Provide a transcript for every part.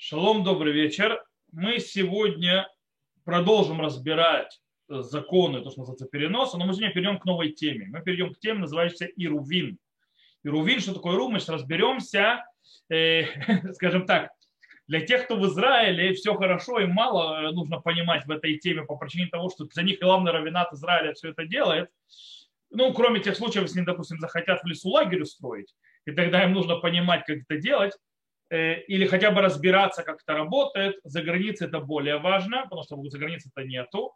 Шалом, добрый вечер. Мы сегодня продолжим разбирать законы, то, что называется переноса, но мы сегодня перейдем к новой теме. Мы перейдем к теме, называющейся Ирувин. Ирувин, что такое Иру, мы сейчас разберемся, э, скажем так, для тех, кто в Израиле, все хорошо и мало нужно понимать в этой теме по причине того, что за них главный равенат Израиля все это делает. Ну, кроме тех случаев, если, допустим, захотят в лесу лагерь устроить, и тогда им нужно понимать, как это делать, Э, или хотя бы разбираться, как это работает. За границей это более важно, потому что за границей это нету.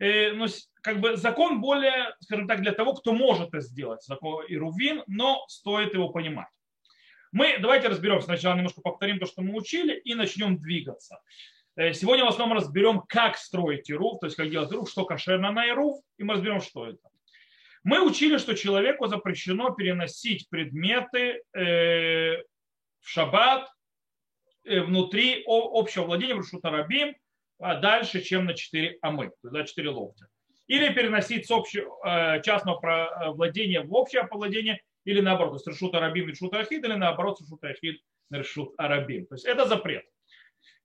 Э, но как бы закон более, скажем так, для того, кто может это сделать, закон Ирувин, но стоит его понимать. Мы давайте разберем, сначала немножко повторим то, что мы учили, и начнем двигаться. Э, сегодня в основном разберем, как строить Ирув, то есть как делать Ирув, что кошерно на Ирув, и мы разберем, что это. Мы учили, что человеку запрещено переносить предметы в шаббат э, внутри общего владения Рушута Рабим а дальше, чем на 4 амы, то есть на 4 локтя. Или переносить с общего, э, частного э, владения в общее владение, или наоборот, то есть Решут Арабим и Решут Ахид, или наоборот, Решут Ахид на Решут Арабим. То есть это запрет.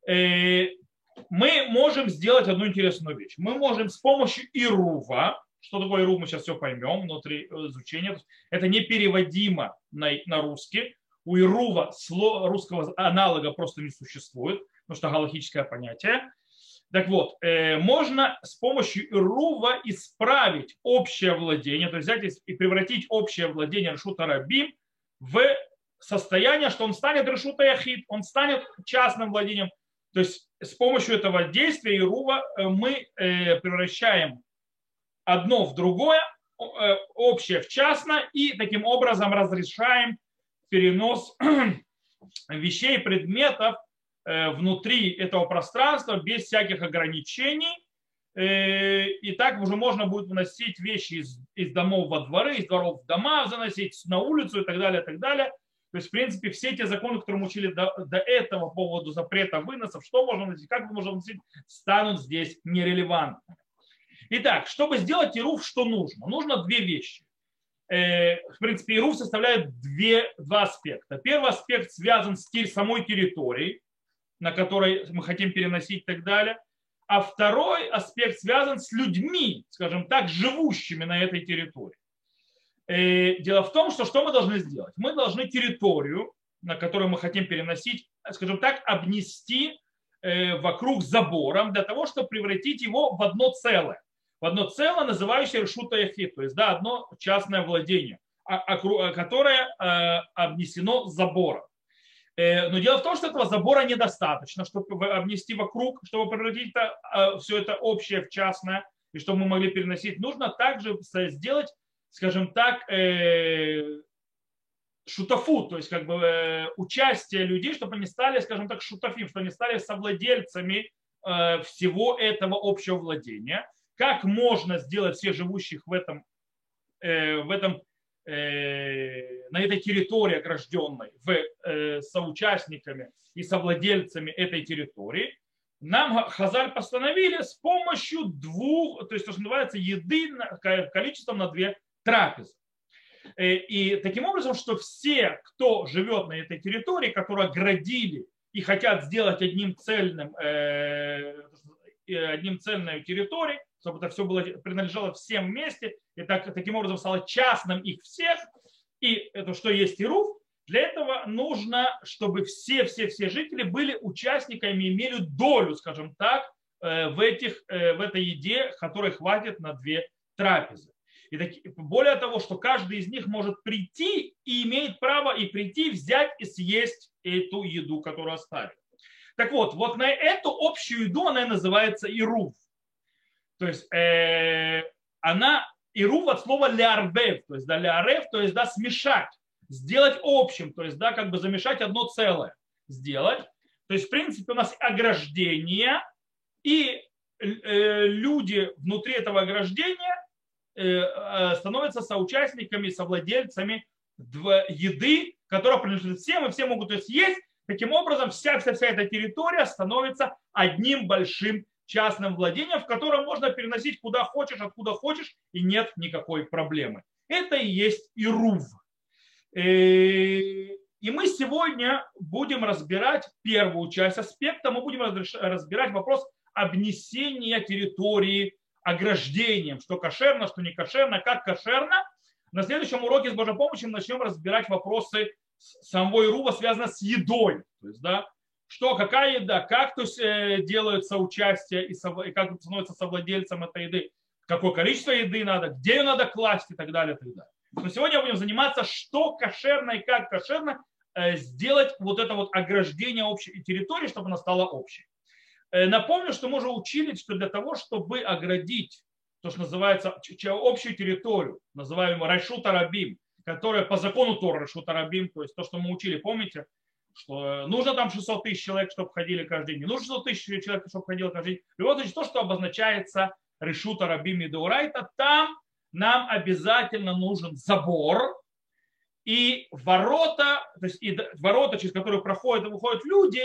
Мы можем сделать одну интересную вещь. Мы можем с помощью Ирува, что такое Ирув, мы сейчас все поймем внутри изучения, это непереводимо на, на русский, у Ирува русского аналога просто не существует, потому что галактическое понятие. Так вот, э, можно с помощью Ирува исправить общее владение, то есть взять и превратить общее владение Решута Рабим в состояние, что он станет Решута Яхид, он станет частным владением. То есть с помощью этого действия Ирува э, мы э, превращаем одно в другое, общее в частное, и таким образом разрешаем перенос вещей, предметов э, внутри этого пространства без всяких ограничений. Э, и так уже можно будет вносить вещи из, из домов во дворы, из дворов в дома, заносить на улицу и так далее, и так далее. То есть, в принципе, все те законы, которые мы учили до, до этого по поводу запрета выносов, что можно носить, как можно носить, станут здесь нерелевантными. Итак, чтобы сделать ируф, что нужно? Нужно две вещи. Э, в принципе, Ируф составляет две, два аспекта. Первый аспект связан с самой территорией, на которой мы хотим переносить и так далее. А второй аспект связан с людьми, скажем так, живущими на этой территории. Э, дело в том, что что мы должны сделать? Мы должны территорию, на которую мы хотим переносить, скажем так, обнести э, вокруг забором для того, чтобы превратить его в одно целое одно целое, называющее решута яхид, то есть да, одно частное владение, а, а, которое э, обнесено забором. Э, но дело в том, что этого забора недостаточно, чтобы обнести вокруг, чтобы превратить это, э, все это общее в частное, и чтобы мы могли переносить. Нужно также сделать, скажем так, шутафу, то есть как бы участие людей, чтобы они стали, скажем так, шутафим, чтобы они стали совладельцами всего этого общего владения как можно сделать всех живущих в этом, э, в этом э, на этой территории огражденной в, э, соучастниками и совладельцами этой территории, нам Хазаль постановили с помощью двух, то есть то, что называется, еды количеством на две трапезы. И таким образом, что все, кто живет на этой территории, которые оградили и хотят сделать одним цельным, одним цельной территорией, чтобы это все было, принадлежало всем вместе, и так, таким образом стало частным их всех, и это что есть Ируф, для этого нужно, чтобы все-все-все жители были участниками, имели долю, скажем так, э, в, этих, э, в этой еде, которой хватит на две трапезы. И так, более того, что каждый из них может прийти и имеет право и прийти, взять и съесть эту еду, которую оставили. Так вот, вот на эту общую еду она называется ируф. То есть э, она ирув от слова лярбев, то есть да, лярев, то есть да, смешать, сделать общим, то есть да, как бы замешать одно целое, сделать. То есть, в принципе, у нас ограждение, и э, люди внутри этого ограждения э, э становятся соучастниками, совладельцами еды, которая принадлежит всем, и все могут ее съесть. Таким образом, вся, вся, вся эта территория становится одним большим частным владением, в котором можно переносить куда хочешь, откуда хочешь, и нет никакой проблемы. Это и есть Ирув. Э, И мы сегодня будем разбирать первую часть аспекта, мы будем разбирать вопрос обнесения территории ограждением, что кошерно, что не кошерно, как кошерно. На следующем уроке с Божьей помощью мы начнем разбирать вопросы самого Ирува, связанные с едой. То есть, да, что, какая еда, как то есть, э, делается участие и, и как становится совладельцем этой еды, какое количество еды надо, где ее надо класть и так далее. И так далее. Но сегодня будем заниматься, что кошерно и как кошерно э, сделать вот это вот ограждение общей территории, чтобы она стала общей. Э, напомню, что мы уже учили, что для того, чтобы оградить то, что называется общую территорию, называемую Райшут Арабим, которая по закону Тора Райшут Арабим, то есть то, что мы учили, помните, что нужно там 600 тысяч человек, чтобы ходили каждый день, не нужно 600 тысяч человек, чтобы ходили каждый день. В любом случае, то, что обозначается Решут Арабим и Деурайта, там нам обязательно нужен забор и ворота, то есть и ворота, через которые проходят и выходят люди,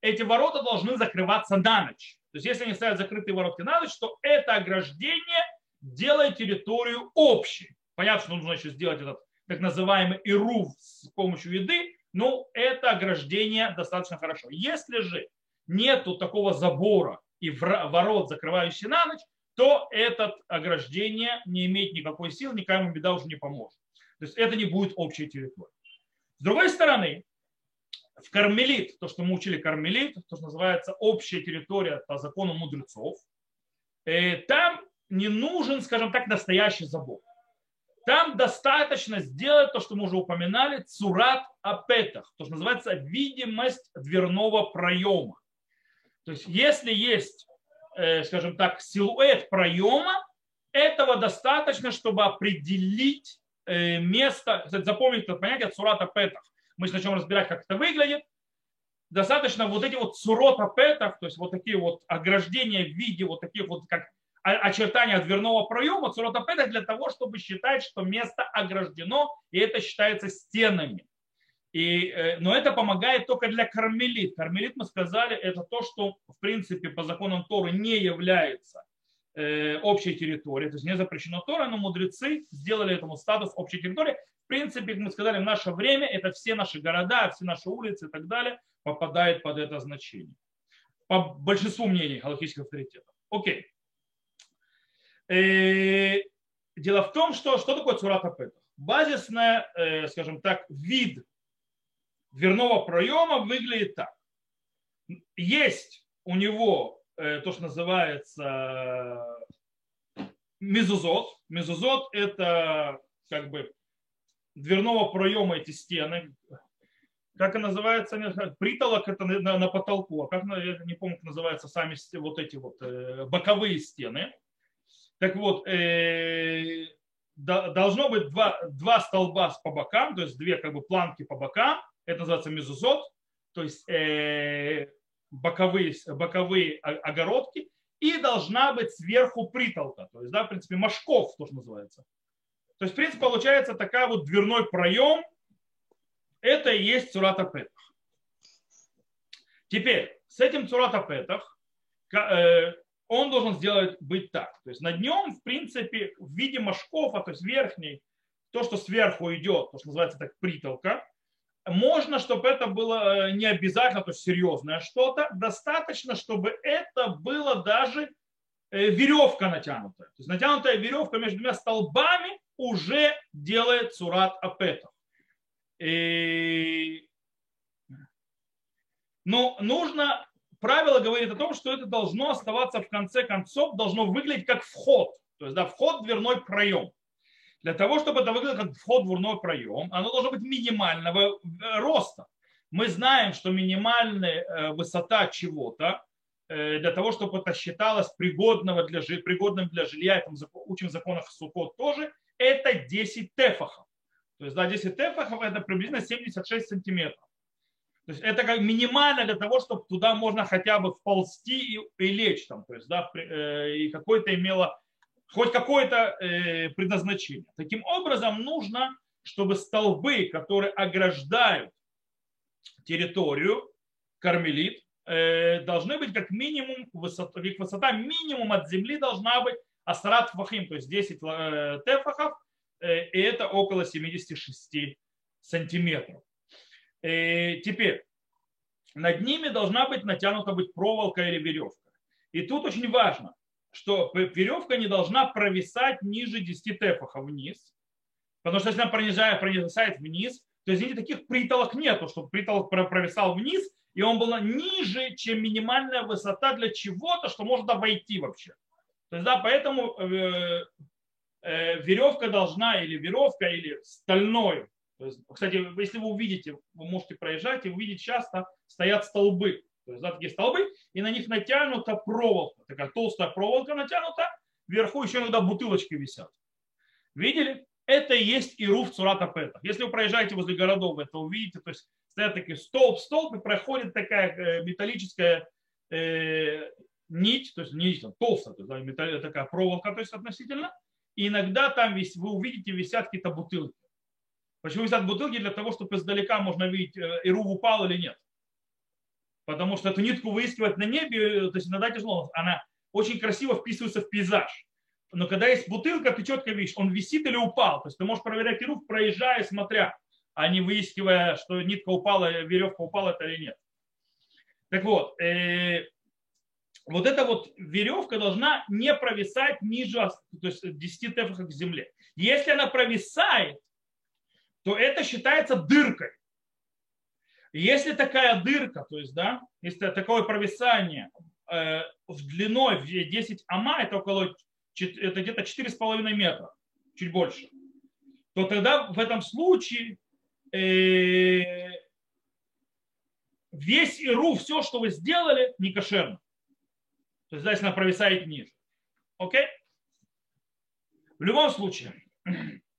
эти ворота должны закрываться на ночь. То есть если они ставят закрытые ворота на ночь, то это ограждение делает территорию общей. Понятно, что нужно еще сделать этот так называемый ирув с помощью еды, но это ограждение достаточно хорошо. Если же нету такого забора и ворот, закрывающих на ночь, то это ограждение не имеет никакой силы, никому беда уже не поможет. То есть это не будет общей территорией. С другой стороны, в Кармелит, то, что мы учили Кармелит, то, что называется общая территория по закону мудрецов, э, там не нужен, скажем так, настоящий забор. Там достаточно сделать то, что мы уже упоминали, цурат апетах, то, что называется видимость дверного проема. То есть если есть, э, скажем так, силуэт проема, этого достаточно, чтобы определить э, место, запомнить это понятие цурат апетах мы начнем разбирать, как это выглядит. Достаточно вот эти вот сурот апетов, то есть вот такие вот ограждения в виде вот таких вот как очертания дверного проема, сурот апетах для того, чтобы считать, что место ограждено, и это считается стенами. И, э, но это помогает только для кармелит. Кармелит, мы сказали, это то, что в принципе по законам Торы не является э, общей территорией, то есть не запрещено Тора, но мудрецы сделали этому статус общей территории, в принципе, как мы сказали, в наше время это все наши города, все наши улицы и так далее попадают под это значение. По большинству мнений галактических авторитетов. Окей. Э, дело в том, что что такое цурата петах? Базисная, э, скажем так, вид дверного проема выглядит так. Есть у него э, то, что называется мезузот. Мезузот это как бы дверного проема эти стены, как это называется, притолок это на, на потолку, а как, я не помню, как называются сами вот эти вот боковые стены. Так вот, э, должно быть два, два столба по бокам, то есть две как бы планки по бокам, это называется мезузот, то есть э, боковые, боковые огородки, и должна быть сверху притолка, то есть, да, в принципе, мошков, тоже называется. То есть, в принципе, получается такая вот дверной проем. Это и есть Цурата Петах. Теперь, с этим Цурата Петах э, он должен сделать быть так. То есть над нем, в принципе, в виде машкова, то есть верхний, то, что сверху идет, то, что называется так притолка, можно, чтобы это было э, не обязательно, то есть серьезное что-то, достаточно, чтобы это было даже э, веревка натянутая. То есть натянутая веревка между двумя столбами, уже делает сурат апетов. И... Но нужно, правило говорит о том, что это должно оставаться в конце концов, должно выглядеть как вход. То есть да, вход в дверной проем. Для того, чтобы это выглядело как вход в дверной проем, оно должно быть минимального э, роста. Мы знаем, что минимальная э, высота чего-то э, для того, чтобы это считалось пригодного для, пригодным для жилья, это учим в законах Сукот тоже, это 10 тефахов. То есть, да, 10 тефахов это приблизительно 76 сантиметров. То есть это как минимально для того, чтобы туда можно хотя бы вползти и, и лечь там, то есть, да, э, и какое-то имело хоть какое-то э, предназначение. Таким образом, нужно, чтобы столбы, которые ограждают территорию, кармелит, э, должны быть как минимум, высота, их высота минимум от земли должна быть Асрат фахим, то есть 10 э, тефахов, э, и это около 76 сантиметров. И теперь, над ними должна быть натянута быть проволока или веревка. И тут очень важно, что веревка не должна провисать ниже 10 тефахов вниз, потому что если она пронижает, провисает вниз, то, извините, таких притолок нету, чтобы притолок провисал вниз, и он был ниже, чем минимальная высота для чего-то, что можно войти вообще. То есть, да, поэтому э, э, веревка должна, или веревка, или стальной. Кстати, если вы увидите, вы можете проезжать и увидеть часто стоят столбы. То есть, да, такие столбы, и на них натянута проволока, такая толстая проволока натянута, вверху еще иногда бутылочки висят. Видели? Это и есть Ируф Цурата Петах. Если вы проезжаете возле городов, вы это увидите. То есть стоят такие столб, столб, и проходит такая э, металлическая э, нить, то есть нить там, толстая, то есть, да, металл, такая проволока, то есть относительно. И иногда там вис, вы увидите, висят какие-то бутылки. Почему висят бутылки? Для того, чтобы издалека можно видеть, э, Ирув упал или нет. Потому что эту нитку выискивать на небе, э, то есть иногда тяжело. Она очень красиво вписывается в пейзаж. Но когда есть бутылка, ты четко видишь, он висит или упал. То есть ты можешь проверять рук, проезжая, смотря, а не выискивая, что нитка упала, веревка упала это или нет. Так вот, э, вот эта вот веревка должна не провисать ниже то есть 10 тефахов к земле. Если она провисает, то это считается дыркой. Если такая дырка, то есть, да, если такое провисание э, в длиной в 10 ама, это около это где-то 4,5 метра, чуть больше, то тогда в этом случае э, весь иру, все, что вы сделали, не кошерно. То есть, если она провисает ниже. Окей? В любом случае,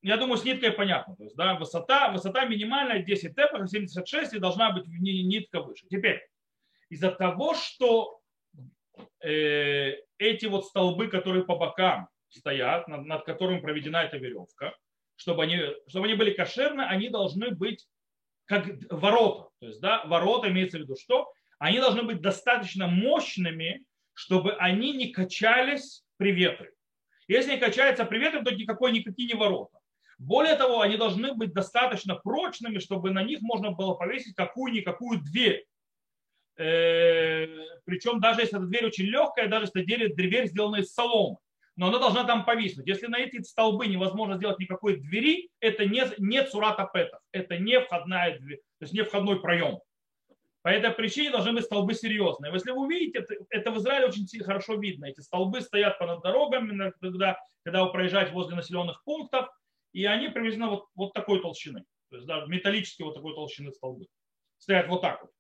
я думаю, с ниткой понятно. То есть, да, высота, высота минимальная 10 тепах, 76, и должна быть нитка выше. Теперь, из-за того, что э, эти вот столбы, которые по бокам стоят, над, над которым проведена эта веревка, чтобы они, чтобы они были кошерны, они должны быть как ворота. То есть, да, ворота имеется в виду что? Они должны быть достаточно мощными, чтобы они не качались при ветре. Если они качаются при ветре, то никакой, никакие не ворота. Более того, они должны быть достаточно прочными, чтобы на них можно было повесить какую-никакую дверь. Э, Причем даже если эта дверь очень легкая, даже если дверь, дверь сделана из соломы, но она должна там повиснуть. Если на эти столбы невозможно сделать никакой двери, это не, не цурата петов, это не входная дверь, то есть не входной проем. По этой причине должны быть столбы серьезные. Если вы увидите, это в Израиле очень хорошо видно. Эти столбы стоят понад дорогами, когда, когда вы проезжаете возле населенных пунктов, и они привезены вот, вот такой толщины. То есть да, металлические вот такой толщины столбы. Стоят вот так вот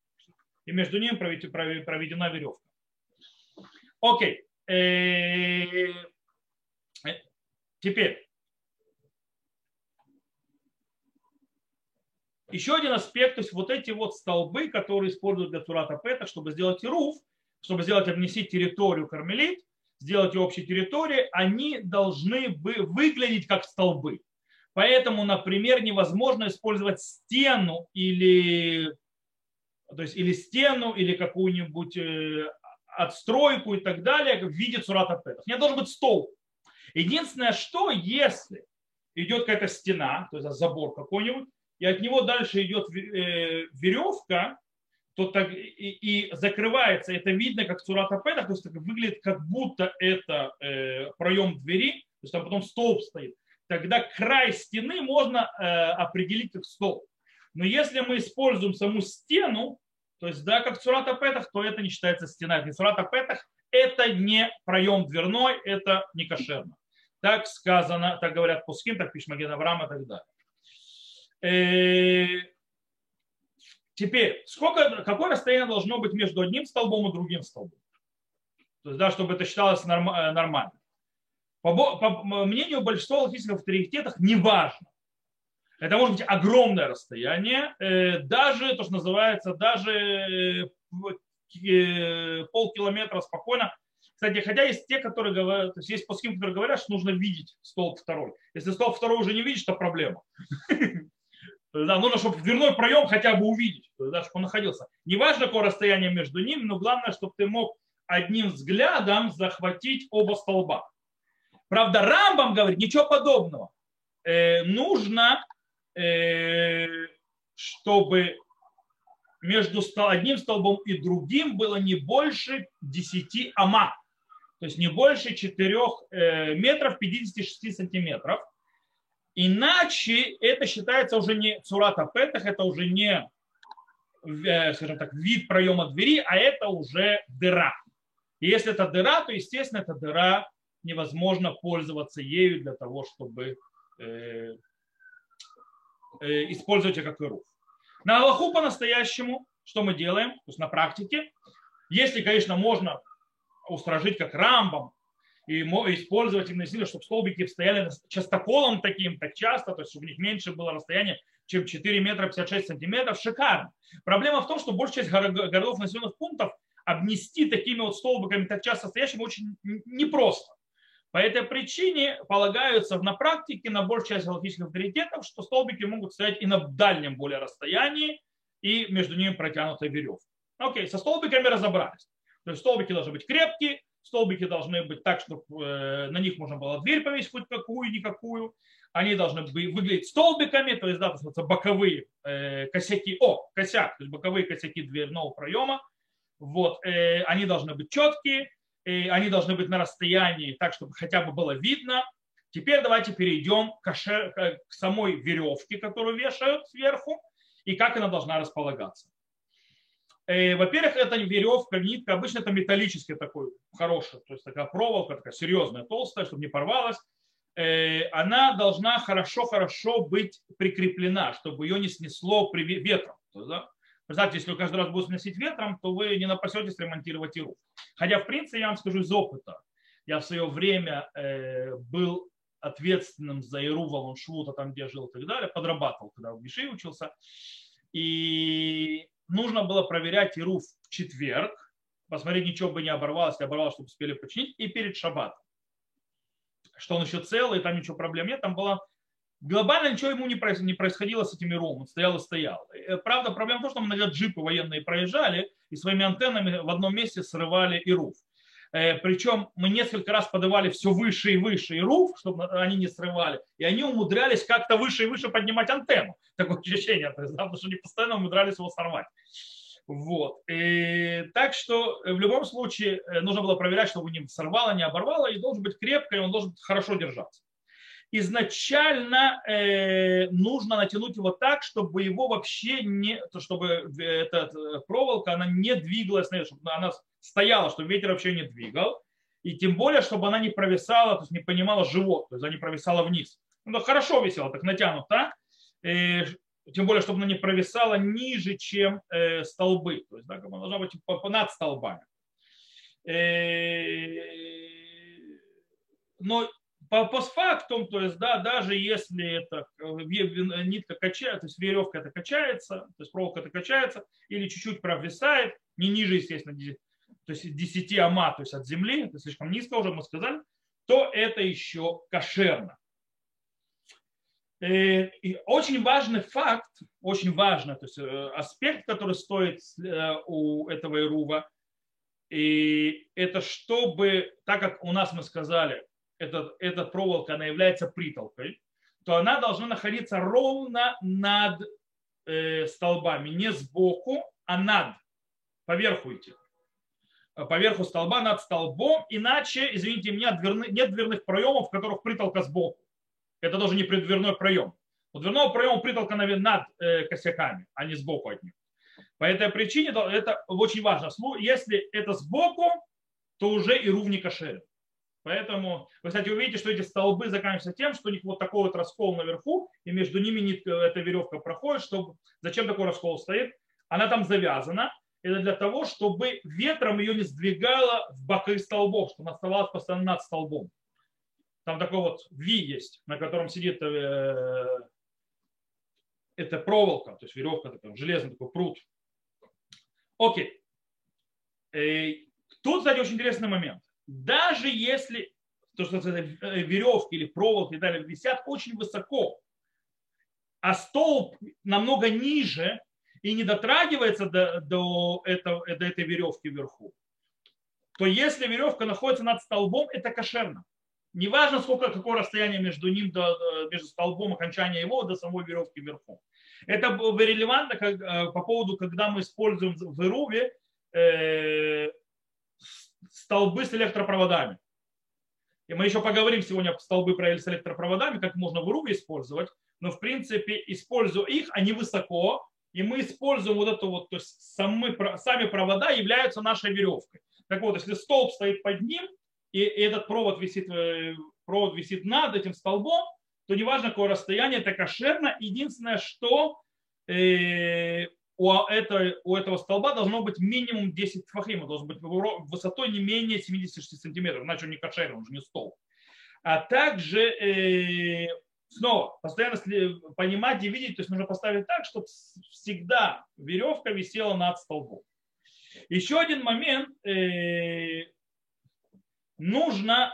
и между ними проведена веревка. Окей. Э, теперь. Еще один аспект, то есть вот эти вот столбы, которые используют для Турата Пета, чтобы сделать руф, чтобы сделать, обнесить территорию кармелит, сделать общей территории, они должны выглядеть как столбы. Поэтому, например, невозможно использовать стену или то есть или стену, или какую-нибудь э, отстройку и так далее в виде цурата петах. Не должен быть стол. Единственное, что если идет какая-то стена, то есть забор какой-нибудь, и от него дальше идет э, веревка, то так и, и закрывается, это видно как цурата петах, то есть это выглядит как будто это э, проем двери, то есть там потом столб стоит. Тогда край стены можно определить как столб. Но если мы используем саму стену, то есть, да, как цурата петах, то это не считается стена. И цурата петах это не проем дверной, это не кошерно. Так сказано, так говорят Пускин, так пишет Маген Авраам и так далее. Э, теперь, сколько, какое расстояние должно быть между одним столбом и другим столбом? То есть, да, чтобы это считалось э, нормально. По, по мнению большинства логических авторитетов, неважно, это может быть огромное расстояние, э, даже то, что называется, даже э, полкилометра спокойно. Кстати, хотя есть те, которые говорят, то есть есть пуским, которые говорят, что нужно видеть столб второй. Если столб второй уже не видишь, то проблема. Да, нужно, чтобы дверной проем хотя бы увидеть, да, чтобы он находился. Неважно, какое расстояние между ними, но главное, чтобы ты мог одним взглядом захватить оба столба. Правда, Рамбам говорит, ничего подобного. Э, нужно Э, чтобы между одним столбом и другим было не больше 10 ама, то есть не больше 4 э, метров 56 сантиметров. Иначе это считается уже не цурата петах, это уже не, э, скажем так, вид проема двери, а это уже дыра. И если это дыра, то, естественно, эта дыра невозможно пользоваться ею для того, чтобы э, э, использовать ее как ируф. На Аллаху по-настоящему, что мы делаем, то есть на практике, если, конечно, можно устражить как рамбом и использовать именно силы, чтобы столбики стояли частоколом таким, так часто, то есть чтобы у них меньше было расстояние, чем 4 метра 56 сантиметров, шикарно. Проблема в том, что большая часть городов населенных пунктов обнести такими вот столбиками так часто стоящими очень непросто. По этой причине полагаются на практике на большую часть галактических авторитетов, что столбики могут стоять и на дальнем более расстоянии, и между ними протянутая веревка. Окей, со столбиками разобрались. То есть столбики должны быть крепкие, столбики должны быть так, чтобы э, на них можно было дверь повесить хоть какую-никакую. Они должны выглядеть столбиками, то есть, да, то боковые э, косяки, о, косяк, то есть боковые косяки дверного проема. Вот, э, они должны быть четкие, они должны быть на расстоянии так, чтобы хотя бы было видно. Теперь давайте перейдем к, шер, к самой веревке, которую вешают сверху, и как она должна располагаться. Э, во-первых, это веревка, нитка, обычно это металлический такой хороший, то есть такая проволока, такая серьезная, толстая, чтобы не порвалась. Э, она должна хорошо-хорошо быть прикреплена, чтобы ее не снесло ветром. Да? Представьте, если вы каждый раз будете сносить ветром, то вы не напасетесь ремонтировать иру. Хотя, в принципе, я вам скажу из опыта. Я в свое время э, был ответственным за Иру Валуншвута, там, где я жил и так далее, подрабатывал, когда в Миши учился. И нужно было проверять Иру в четверг, посмотреть, ничего бы не оборвалось, если оборвалось, чтобы успели починить, и перед шаббатом. Что он еще целый, там ничего проблем нет. Там была глобально ничего ему не происходило с этими РУМ, он стоял и стоял. Э, правда, проблема в том, что иногда джипы военные проезжали и своими антеннами в одном месте срывали и руф. Э, Причем мы несколько раз подавали все выше и выше и руф, чтобы они не срывали, и они умудрялись как-то выше и выше поднимать антенну. Такое ощущение, потому что они постоянно умудрялись его сорвать. Вот. И, так что в любом случае э, нужно было проверять, чтобы не сорвало, не оборвало, и должен быть крепко, и он должен хорошо держаться изначально э, нужно натянуть его так, чтобы его вообще не, чтобы эта э, проволока она не двигалась, чтобы она стояла, чтобы ветер вообще не двигал. И тем более, чтобы она не провисала, то есть не понимала живот, то есть она не провисала вниз. Ну, хорошо висела, так натянута. Э, тем более, чтобы она не провисала ниже, чем э, столбы. То есть, да, она должна быть над столбами. Э, но по постфактум, то есть, да, даже если это э, нитка качается, то есть веревка это качается, то есть проволока это качается, или чуть-чуть провисает, не ниже, естественно, то есть 10 ама, то есть от земли, это слишком низко уже мы сказали, то это еще кошерно. Э, и очень важный факт, очень важный то есть э, аспект, который стоит у этого Ирува, и это чтобы, так как у нас мы сказали, этот, эта проволока, она является притолкой, то она должна находиться ровно над э, столбами, не сбоку, а над, поверху идти. Поверху столба, над столбом, иначе, извините меня, нет дверных проемов, в которых притолка сбоку. Это даже не преддверной проем. У дверного проема притолка над э, косяками, а не сбоку от них. По этой причине это очень важно. Если это сбоку, то уже и рувни кошерен. Поэтому, вы, кстати, увидите, что эти столбы заканчиваются тем, что у них вот такой вот раскол наверху, и между ними нитка, эта веревка проходит. Чтобы... Зачем такой раскол стоит? Она там завязана. Это для того, чтобы ветром ее не сдвигало в боки столбов, чтобы она оставалась постоянно над столбом. Там такой вот V есть, на котором сидит э, эта проволока, то есть веревка, такая, железный такой пруд. Окей. Э, тут, кстати, очень интересный момент даже если то, что это веревки или проволоки и далее висят очень высоко, а столб намного ниже и не дотрагивается до, до, этого, до этой веревки вверху, то если веревка находится над столбом, это кошерно. Неважно, сколько, какое расстояние между ним, до, между столбом окончания его до самой веревки вверху. Это релевантно как, по поводу, когда мы используем в Ируве э, столбы с электропроводами. И мы еще поговорим сегодня о столбы с электропроводами, как можно в Ируве использовать. Но в принципе, используя их, они высоко, и мы используем вот это вот, то есть сами, сами провода являются нашей веревкой. Так вот, если столб стоит под ним, и этот провод висит, э, провод висит над этим столбом, то неважно какое расстояние, это кошерно. Единственное, что э, у, этого, у этого столба должно быть минимум 10 фахима, должен быть высотой не менее 76 сантиметров, иначе он не кошерный, он же не столб. А также э, снова постоянно понимать и видеть, то есть нужно поставить так, чтобы всегда веревка висела над столбом. Еще один момент, э, нужно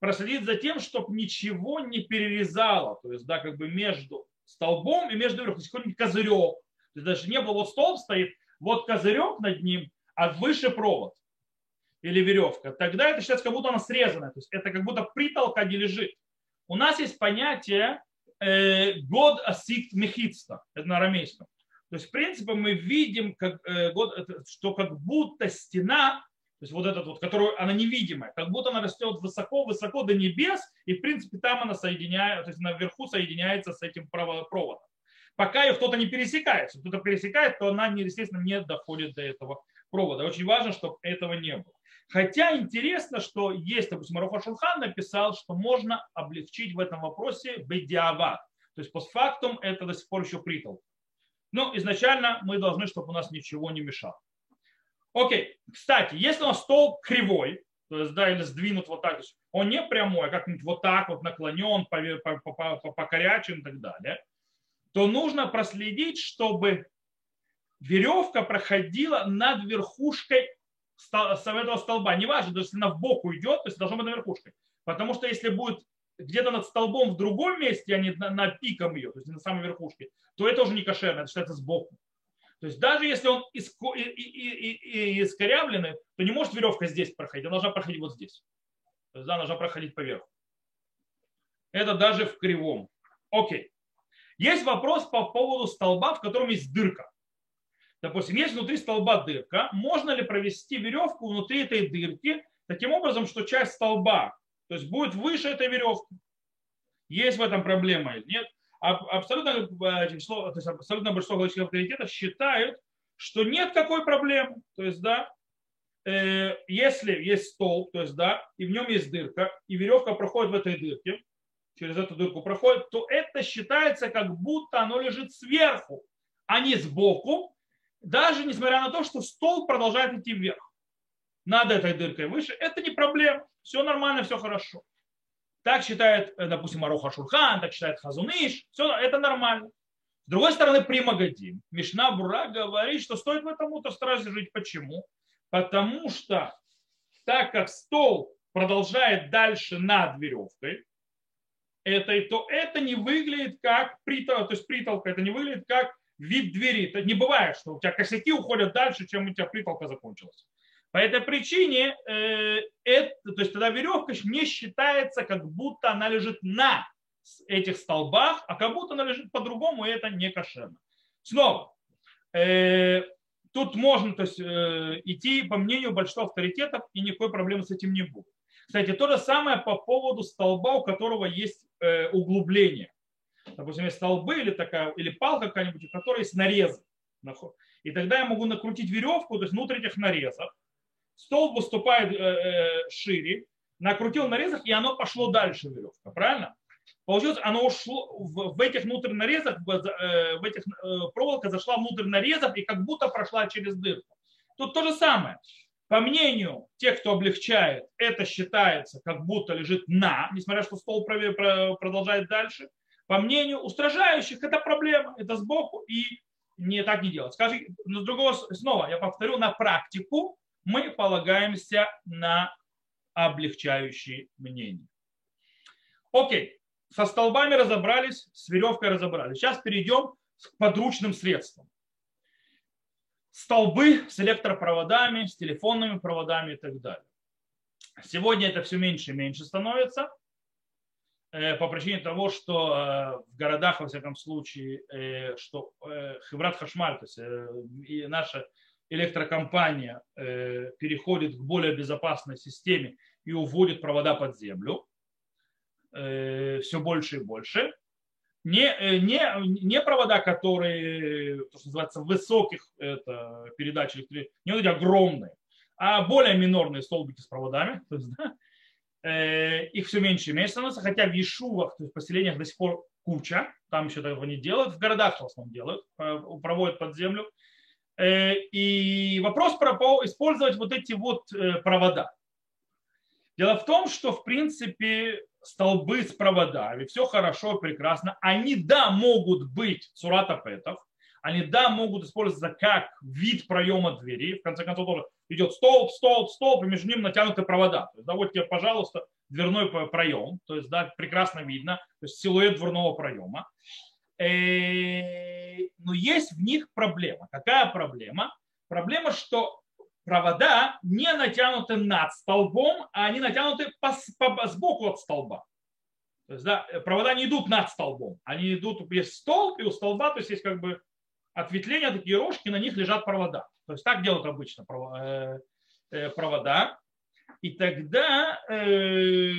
проследить за тем, чтобы ничего не перерезало, то есть, да, как бы между столбом и между верхом, какой-нибудь козырек, даже не было, вот столб стоит, вот козырек над ним, а выше провод или веревка, тогда это считается, как будто она срезана, то есть это как будто притолка не лежит. У нас есть понятие э, год асикт мехитста, это на арамейском. То есть, в принципе, мы видим, как, э, что как будто стена то есть вот этот вот, которую она невидимая, как будто она растет высоко-высоко до небес, и в принципе там она соединяет, то есть наверху соединяется с этим проводом. Пока ее кто-то не пересекает, если кто-то пересекает, то она, естественно, не доходит до этого провода. Очень важно, чтобы этого не было. Хотя интересно, что есть, допустим, Маруха Шурхан написал, что можно облегчить в этом вопросе бедиават. То есть постфактум это до сих пор еще притол. Но изначально мы должны, чтобы у нас ничего не мешало. Окей, кстати, если у нас стол кривой, то есть, да, или сдвинут вот так, он не прямой, а как-нибудь вот так вот наклонен, по, по, по, по, по корячим и так далее, то нужно проследить, чтобы веревка проходила над верхушкой этого столба. Неважно, даже если она в бок уйдет, то есть должна быть над верхушкой. Потому что если будет где-то над столбом в другом месте, а не на, на пиком ее, то есть на самой верхушке, то это уже не кошерно, это считается сбоку. То есть даже если он иско, и, и, и, искорявленный, то не может веревка здесь проходить, она должна проходить вот здесь. То есть она должна проходить поверху. Это даже в кривом. Окей. Есть вопрос по поводу столба, в котором есть дырка. Допустим, есть внутри столба дырка, можно ли провести веревку внутри этой дырки таким образом, что часть столба то есть будет выше этой веревки? Есть в этом проблема или нет? абсолютно, э, число, то есть абсолютно большинство галактических авторитетов считают, что нет какой проблемы. То есть, да, э, если есть стол, то есть, да, и в нем есть дырка, и веревка проходит в этой дырке, через эту дырку проходит, то это считается, как будто оно лежит сверху, а не сбоку, даже несмотря на то, что стол продолжает идти вверх. Над этой дыркой выше, это не проблема. Все нормально, все хорошо. Так считает, э, допустим, Маруха Шурхан, так считает Хазуныш. Все, это нормально. С другой стороны, при Магадим, Мишна Бура говорит, что стоит в этом утро жить. Почему? Потому что так как стол продолжает дальше над веревкой, это, то это не выглядит как притолка, то есть притолка, это не выглядит как вид двери. Это не бывает, что у тебя косяки уходят дальше, чем у тебя притолка закончилась. По этой причине, э, это, то есть тогда веревка не считается, как будто она лежит на этих столбах, а как будто она лежит по-другому, и это не кошерно. Снова, э, тут можно то есть, э, идти по мнению большинства авторитетов, и никакой проблемы с этим не будет. Кстати, то же самое по поводу столба, у которого есть э, углубление. Допустим, есть столбы или, такая, или палка какая-нибудь, у которой есть нарезы. И тогда я могу накрутить веревку, то есть внутрь этих нарезов, столб выступает э, э, шире, накрутил нарезах, и оно пошло дальше веревка, правильно? Получилось, оно ушло в, в этих внутренних нарезах, в, в этих проволока зашла внутрь нарезов и как будто прошла через дырку. Тут то же самое. По мнению тех, кто облегчает, это считается, как будто лежит на, несмотря что стол продолжает дальше. По мнению устражающих, это проблема, это сбоку, и не так не делать. Скажи, но другого, снова я повторю, на практику мы полагаемся на облегчающие мнения. Окей, со столбами разобрались, с веревкой разобрались. Сейчас перейдем к подручным средствам. Столбы с электропроводами, с телефонными проводами и так далее. Сегодня это все меньше и меньше становится. э, по причине того, что в городах, во всяком случае, что Хеврат Хашмаль, то есть и наша электрокомпания переходит к более безопасной системе и уводит провода под землю все больше и больше, не, э, не, не провода, которые, то, что называется, высоких это, передач не вот эти огромные, а более минорные столбики с проводами. То есть, да, э, их все меньше и меньше становится, хотя в Ешувах, то есть в поселениях до сих пор куча, там еще этого не делают, в городах в основном делают, э, проводят под землю. Э, и вопрос про использовать вот эти вот э, провода. Дело в том, что в принципе столбы с проводами, все хорошо, прекрасно. Они, да, могут быть суратапетов, они, да, могут использоваться как вид проема двери. В конце концов, тоже идет столб, столб, столб, и между ним натянуты провода. То есть, да, вот тебе, пожалуйста, дверной проем. То есть, да, прекрасно видно. То есть, силуэт дверного проема. Э, но есть в них проблема. Какая проблема? Проблема, что провода не натянуты над столбом, а они натянуты по, по, сбоку от столба. То есть, да, провода не идут над столбом, они идут, есть столб, и у столба, то есть есть как бы ответвления, такие рожки, на них лежат провода. То есть так делают обычно э, э, провода. И тогда э,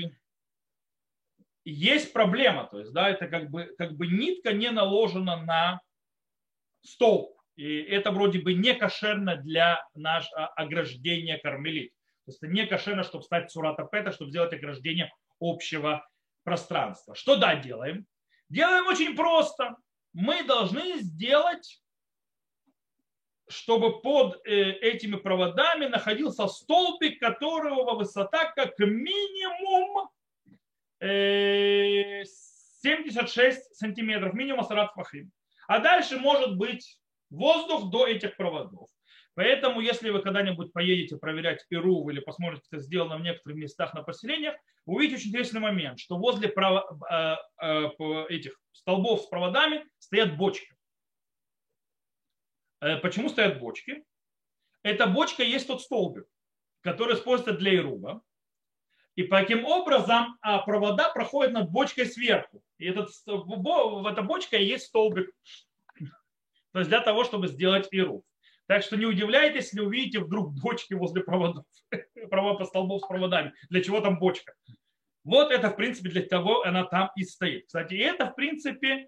есть проблема, то есть, да, это как бы, как бы нитка не наложена на столб. И это вроде бы не кошерно для нашего ограждения кармелит. То есть это не кошерно, чтобы стать суратапета, чтобы сделать ограждение общего пространства. Что да, делаем? Делаем очень просто. Мы должны сделать, чтобы под э, этими проводами находился столбик, которого высота как минимум 76 э, сантиметров, минимум Асарат Фахим. А дальше может быть воздух до этих проводов. Поэтому, если вы когда-нибудь поедете проверять Перу или посмотрите, это сделано в некоторых местах на поселениях, увидите очень интересный момент, что возле э, э, этих столбов с проводами стоят бочки. Э, почему стоят бочки? Эта бочка есть тот столбик, который используется для ируба. И таким образом а провода проходят над бочкой сверху. И этот, в эта бочка и есть столбик то есть для того, чтобы сделать иру. Так что не удивляйтесь, если увидите вдруг бочки возле проводов, по столбов с проводами. Для чего там бочка? Вот это, в принципе, для того она там и стоит. Кстати, и это, в принципе,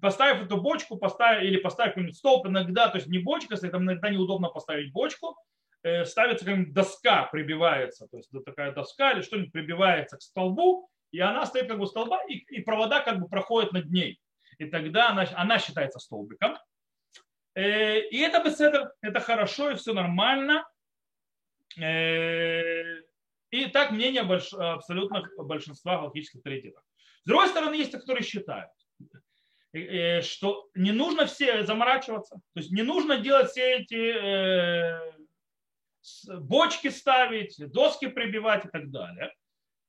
поставив эту бочку, поставив, или поставив какой-нибудь столб, иногда, то есть не бочка, если там иногда неудобно поставить бочку, э, ставится какая-нибудь доска, прибивается, то есть такая доска или что-нибудь прибивается к столбу, и она стоит как бы столба, и, и провода как бы проходят над ней. И тогда она, она считается столбиком. Э, и это беседа, это хорошо и все нормально. Э, и так мнение больш, абсолютно большинства галактических авторитетов. С другой стороны, есть те, которые считают, э, что не нужно все заморачиваться, то есть не нужно делать все эти бочки ставить, доски прибивать и так далее.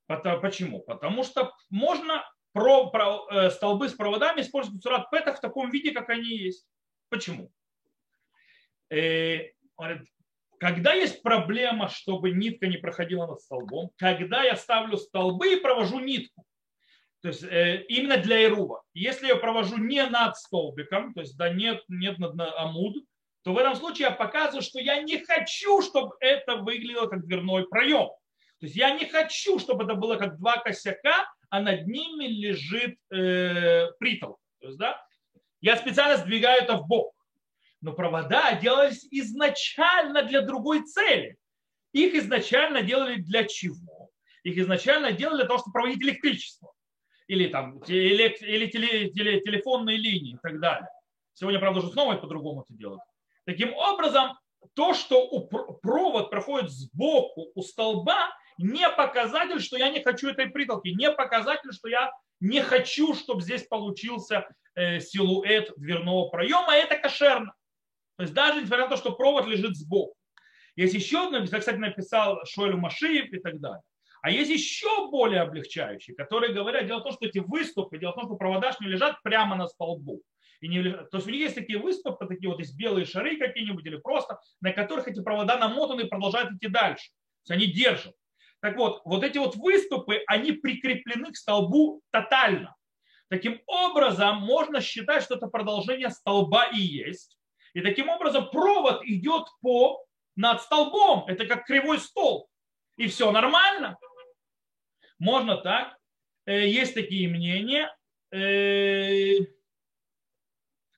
Почему? Потому что можно про, про, столбы с проводами использовать сурат пета в таком виде, как они есть. Почему? Э, когда есть проблема, чтобы нитка не проходила над столбом, когда я ставлю столбы и провожу нитку, то есть э, именно для Ируба. Если я провожу не над столбиком, то есть да, нет, нет над амуд, то в этом случае я показываю, что я не хочу, чтобы это выглядело как дверной проем. То есть я не хочу, чтобы это было как два косяка, а над ними лежит э, притол. То есть, да, я специально сдвигаю это в бок. Но провода делались изначально для другой цели. Их изначально делали для чего? Их изначально делали для того, чтобы проводить электричество. Или, там, или, или теле, теле, телефонные линии и так далее. Сегодня, правда, уже снова по-другому это делают. Таким образом, то, что провод проходит сбоку у столба, не показатель, что я не хочу этой притолки, не показатель, что я не хочу, чтобы здесь получился э, силуэт дверного проема, это кошерно. То есть даже несмотря на то, что провод лежит сбоку. Есть еще одно, кстати, написал Шойлю Машиев и так далее. А есть еще более облегчающие, которые говорят, дело в том, что эти выступы, дело в том, что провода не лежат прямо на столбу. И не то есть у них есть такие выступы, такие вот есть белые шары какие-нибудь или просто, на которых эти провода намотаны и продолжают идти дальше. То есть они держат. Так вот, вот эти вот выступы, они прикреплены к столбу тотально. Таким образом, можно считать, что это продолжение столба и есть. И таким образом провод идет по над столбом. Это как кривой столб. И все нормально. Можно так. Э, есть такие мнения. Э,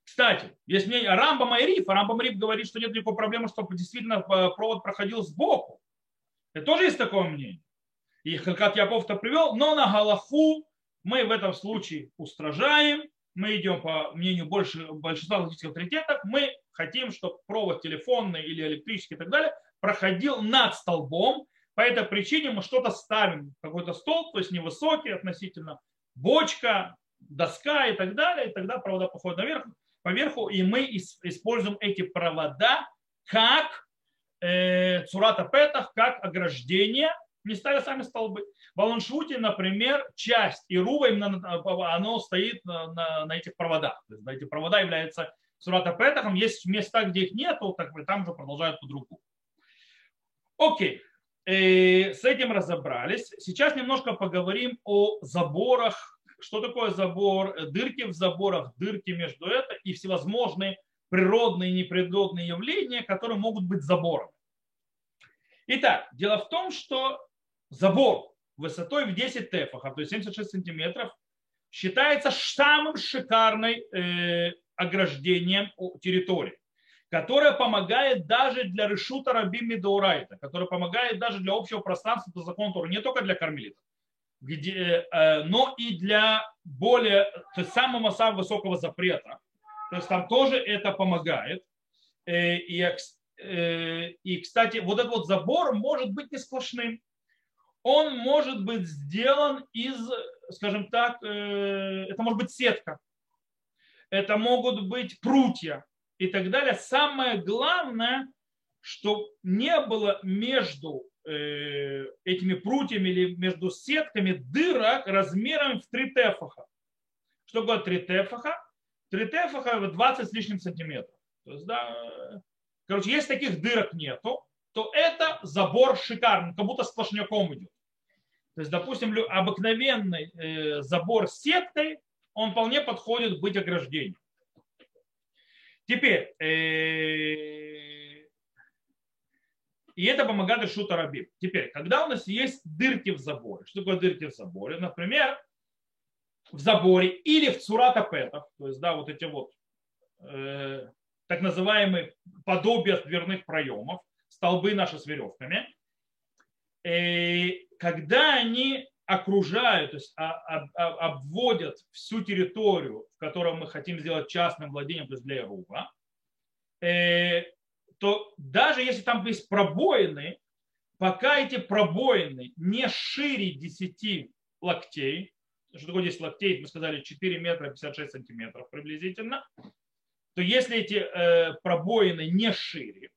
кстати, есть мнение Рамбама и Риф. Рамбам говорит, что нет никакой проблемы, чтобы действительно э, провод проходил сбоку. Это тоже есть такое мнение. И Халкат Яков-то привел, но на Галаху мы в этом случае устражаем, мы идем по мнению больше, большинства логических авторитетов, мы хотим, чтобы провод телефонный или электрический и так далее проходил над столбом. По этой причине мы что-то ставим, какой-то столб, то есть невысокий относительно, бочка, доска и так далее, и тогда провода походят наверх, поверху, и мы используем эти провода как э, цурата петах, как ограждение, не ставя сами столбы. В Аланшуте, например, часть Ирува, именно оно стоит на, на, на этих проводах. То есть, эти провода являются Сурата Петахом. Есть места, где их нету, так там же продолжают по-другому. Окей. И э, с этим разобрались. Сейчас немножко поговорим о заборах. Что такое забор? Дырки в заборах, дырки между это и всевозможные природные и неприродные явления, которые могут быть забором. Итак, дело в том, что забор высотой в 10 тефахов, то есть 76 сантиметров, считается самым шикарной э, ограждением территории, которое помогает даже для решута Раби Медоурайта, которое помогает даже для общего пространства по закону Торы, не только для кормилитов, где, э, но и для более, то есть самого самого высокого запрета. То есть там тоже это помогает. Э, и, э, и, кстати, вот этот вот забор может быть не сплошным он может быть сделан из, скажем так, э, это может быть сетка, это могут быть прутья и так далее. Самое главное, что не было между этими прутьями или между сетками дырок размером в 3 тефаха. Что такое 3 тефаха? 3 тефаха 20 с лишним сантиметров. То есть, да, короче, если таких дырок нету, то это забор шикарный, как будто сплошняком идет. То есть, допустим, обыкновенный э, забор с сеткой, он вполне подходит быть ограждением. Теперь, э, и это помогает Решута Раби. Теперь, когда у нас есть дырки в заборе, что такое дырки в заборе? Например, в заборе или в цуратапетах, то есть, да, вот эти вот э, так называемые подобия дверных проемов, столбы наши с веревками, э, когда они окружают, то есть а, обводят всю территорию, в которой мы хотим сделать частным владением, то есть для Ируба, э, то даже если там есть пробоины, пока эти пробоины не шире 10 локтей, что такое 10 локтей, мы сказали 4 метра 56 сантиметров приблизительно, то если эти э, пробоины не шире,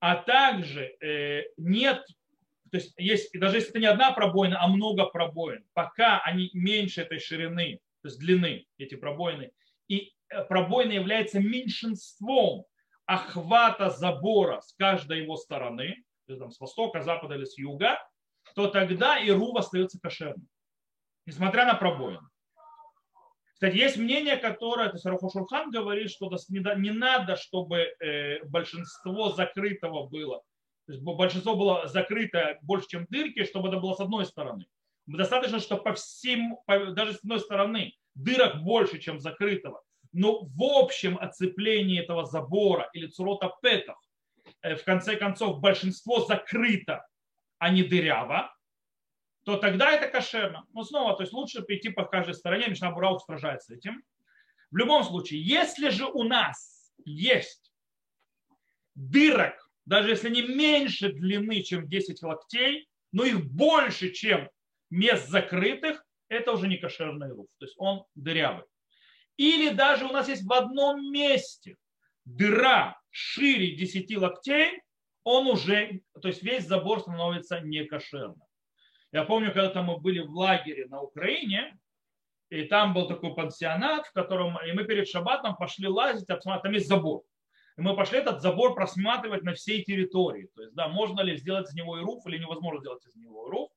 а также э, нет то есть, есть, даже если это не одна пробоина, а много пробоин, пока они меньше этой ширины, то есть длины, эти пробоины, и э, пробоина является меньшинством охвата забора с каждой его стороны, то там, с востока, запада или с юга, то тогда и рув остается кошерным, несмотря на пробоины. Кстати, есть мнение, которое, то говорит, что не надо, чтобы э, большинство закрытого было то есть большинство было закрыто больше, чем дырки, чтобы это было с одной стороны. Достаточно, что по всем, даже с одной стороны, дырок больше, чем закрытого. Но в общем оцеплении этого забора или цурота петов, э, в конце концов, большинство закрыто, а не дыряво, то тогда это кошерно. Но снова, то есть лучше прийти по каждой стороне, Мишна Бура устражается этим. В любом случае, если же у нас есть дырок даже если они меньше длины, чем 10 локтей, но их больше, чем мест закрытых, это уже не кошерный руф. То есть он дырявый. Или даже у нас есть в одном месте дыра шире 10 локтей, он уже, то есть весь забор становится некошерным. Я помню, когда мы были в лагере на Украине, и там был такой пансионат, в котором и мы перед шабатом пошли лазить, там есть забор. И мы пошли этот забор просматривать на всей территории. То есть, да, можно ли сделать из него и руф, или невозможно сделать из него и руф.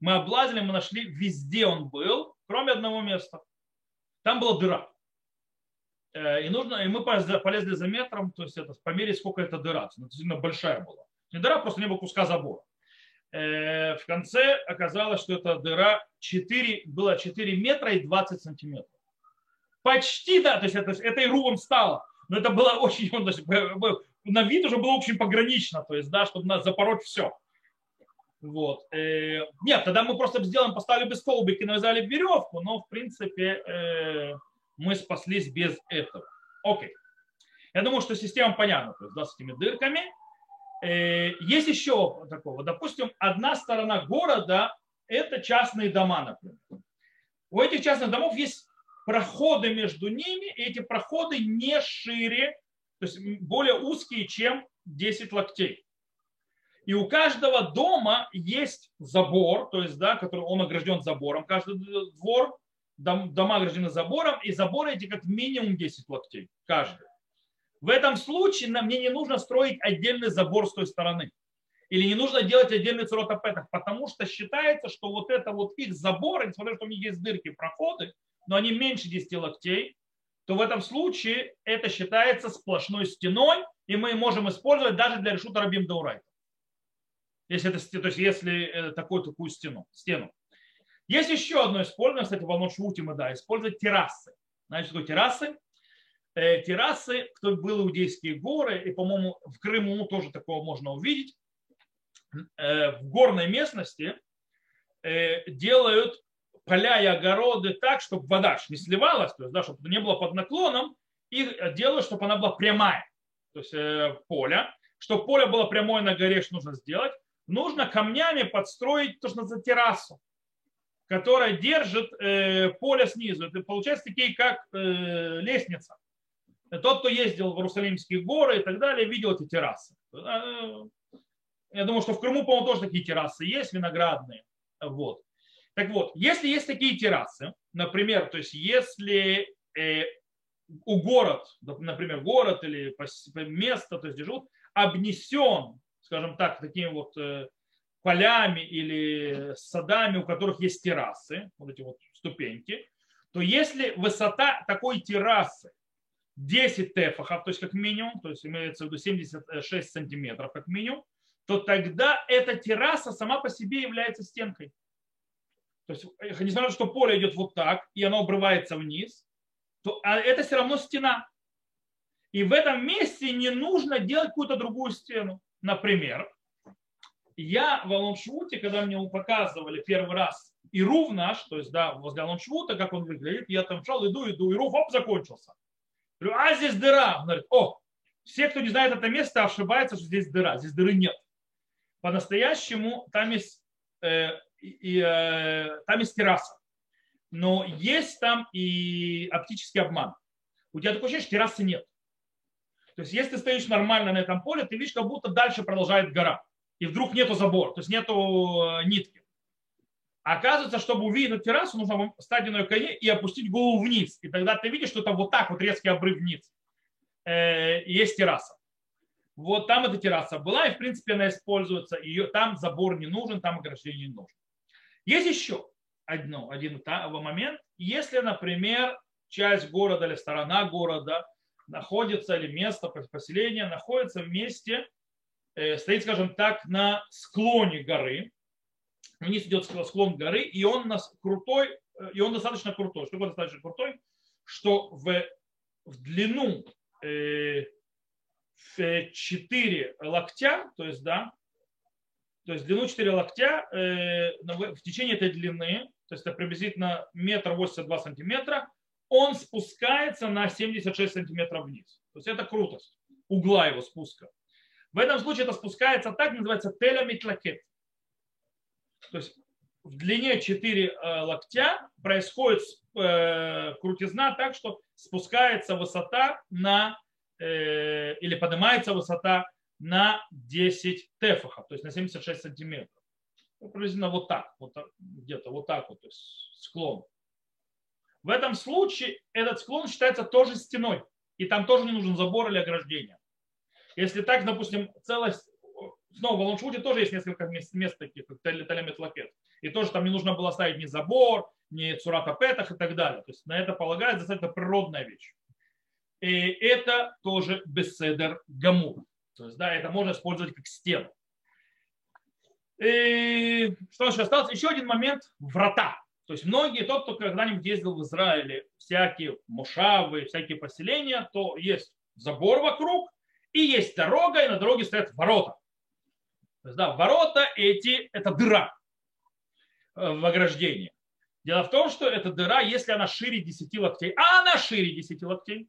Мы облазили, мы нашли, везде он был, кроме одного места. Там была дыра. Э, и, нужно, и мы полезли за метром, то есть это померить, сколько это дыра. Она действительно большая была. Не дыра, просто не было куска забора. Э, в конце оказалось, что эта дыра 4, была 4 метра и 20 сантиметров. Почти, да, то есть это, это и рувом стало но это было очень, он, есть, на вид уже было очень погранично, то есть, да, чтобы нас запороть все. Вот. Э, нет, тогда мы просто сделаем, поставили бы столбик и навязали веревку, но в принципе э, мы спаслись без этого. Окей. Я думаю, что система понятна, то есть, да, с этими дырками. Э, есть еще такого, допустим, одна сторона города – это частные дома, например. У этих частных домов есть проходы между ними, и эти проходы не шире, то есть более узкие, чем 10 локтей. И у каждого дома есть забор, то есть, да, который он огражден забором, каждый двор, дом, дома ограждены забором, и заборы эти как минимум 10 локтей, каждый. В этом случае мне не нужно строить отдельный забор с той стороны. Или не нужно делать отдельный цуротопетах, потому что считается, что вот это вот их забор, несмотря на то, что у них есть дырки, проходы, но они меньше 10 локтей, то в этом случае это считается сплошной стеной, и мы можем использовать даже для решута Рабим Даурайта. Если это, то есть если такую, такую стену, стену. Есть еще одно использование, кстати, в Алношвуте мы да, использовать террасы. Знаете, что такое террасы? Э, террасы, кто был иудейские горы, и, по-моему, в Крыму тоже такого можно увидеть, э, в горной местности э, делают поля и огороды так, чтобы вода не сливалась, то есть, да, чтобы не было под наклоном, и делают, чтобы она была прямая, то есть э, поле. Чтобы поле было прямое на горе, что нужно сделать? Нужно камнями подстроить то, что называется террасу, которая держит э, поле снизу. Это получается такие, как э, лестница. Тот, кто ездил в Иерусалимские горы и так далее, видел эти террасы. Э, я думаю, что в Крыму, по-моему, тоже такие террасы есть, виноградные. Вот. Так вот, если есть такие террасы, например, то есть если э, у город, например, город или место, то есть где живут, обнесен, скажем так, такими вот э, полями или садами, у которых есть террасы, вот эти вот ступеньки, то если высота такой террасы 10 тефахов, то есть как минимум, то есть имеется в виду 76 сантиметров как минимум, то тогда эта терраса сама по себе является стенкой. То есть, э, несмотря на то, что поле идет вот так, и оно обрывается вниз, то а это все равно стена. И в этом месте не нужно делать какую-то другую стену. Например, я в Алоншвуте, когда мне показывали первый раз Ирув наш, то есть, да, возле Алоншвута, как он выглядит, я там шел, иду, иду, Ирув, оп, закончился. Говорю, а здесь дыра. Он говорит, о, все, кто не знает это место, ошибаются, что здесь дыра. Здесь дыры нет. По-настоящему там есть э, и, э, там есть терраса. Но есть там и оптический обман. У тебя такое ощущение, что террасы нет. То есть, если ты стоишь нормально на этом поле, ты видишь, как будто дальше продолжает гора. И вдруг нету забора, то есть нету э, нитки. Оказывается, чтобы увидеть эту террасу, нужно встать на ее коне и опустить голову вниз. И тогда ты видишь, что это вот так вот резкий обрыв вниз. Э, есть терраса. Вот там эта терраса была, и в принципе она используется. Ее, там забор не нужен, там ограждение не нужно. Есть еще одно, один момент. Если, например, часть города или сторона города находится, или место поселения находится в месте, э, стоит, скажем так, на склоне горы, вниз идет склон горы, и он нас крутой, э, и он достаточно крутой. Что такое достаточно крутой? Что в, в длину э, в 4 локтя, то есть, да, то есть длину 4 локтя э, в течение этой длины, то есть это приблизительно метр 82 сантиметра, он спускается на 76 сантиметров вниз. То есть это крутость угла его спуска. В этом случае это спускается так, называется телемитлакет. То есть в длине 4 э, локтя происходит э, крутизна так, что спускается высота на, или поднимается высота на 10 тефахов, то есть на 76 сантиметров. Ну, приблизительно вот так, вот где-то вот так вот, то есть склон. В этом случае этот склон считается тоже стеной, и там тоже не нужен забор или ограждение. Если так, допустим, целость, снова в Лоншуте тоже есть несколько мест, мест таких, как Талемет Лакет. И тоже там не нужно было ставить ни забор, ни цурата петах и так далее. То есть на это полагается достаточно природная вещь. И это тоже беседер гамур. То есть, да, это можно использовать как стену. И что еще осталось? Еще один момент – врата. То есть многие, тот, кто когда-нибудь ездил в Израиле, всякие мушавы, всякие поселения, то есть забор вокруг, и есть дорога, и на дороге стоят ворота. То есть, да, ворота эти – это дыра э, в ограждении. Дело в том, что эта дыра, если она шире 10 локтей, а она шире 10 локтей,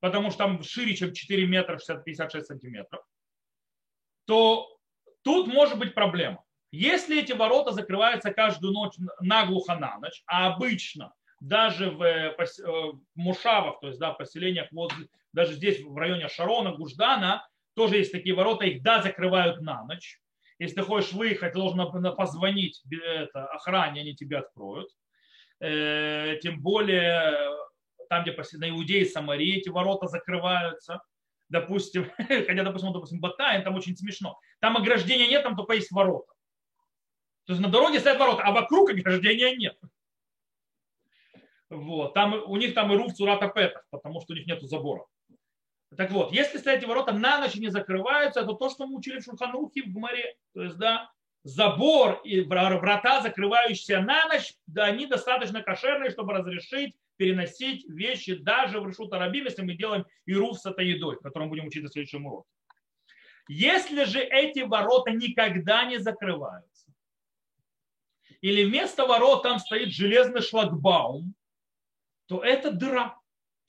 потому что там шире, чем 4 метра 56 сантиметров, то тут может быть проблема. Если эти ворота закрываются каждую ночь наглухо на ночь, а обычно даже в, э, э, в Мушавах, то есть да, в поселениях, вот, даже здесь в районе Шарона, Гуждана, тоже есть такие ворота, их да, закрывают на ночь. Если ты хочешь выехать, должен позвонить это, охране, они тебя откроют. Э, тем более там, где на Иудеи Самарии эти ворота закрываются. Допустим, хотя, допустим, допустим, Батайн, там очень смешно. Там ограждения нет, там только есть ворота. То есть на дороге стоят ворота, а вокруг ограждения нет. Вот. Там, у них там и руф цурата петах, потому что у них нет забора. Так вот, если эти ворота на ночь не закрываются, это то, что мы учили в Шурханухе в Гмаре. То есть, да, забор и врата, закрывающиеся на ночь, да, они достаточно кошерные, чтобы разрешить переносить вещи даже в Решут Арабим, если мы делаем ируф с этой едой, которую будем учить на следующем уроке. Если же эти ворота никогда не закрываются, или вместо ворот там стоит железный шлагбаум, то это дыра.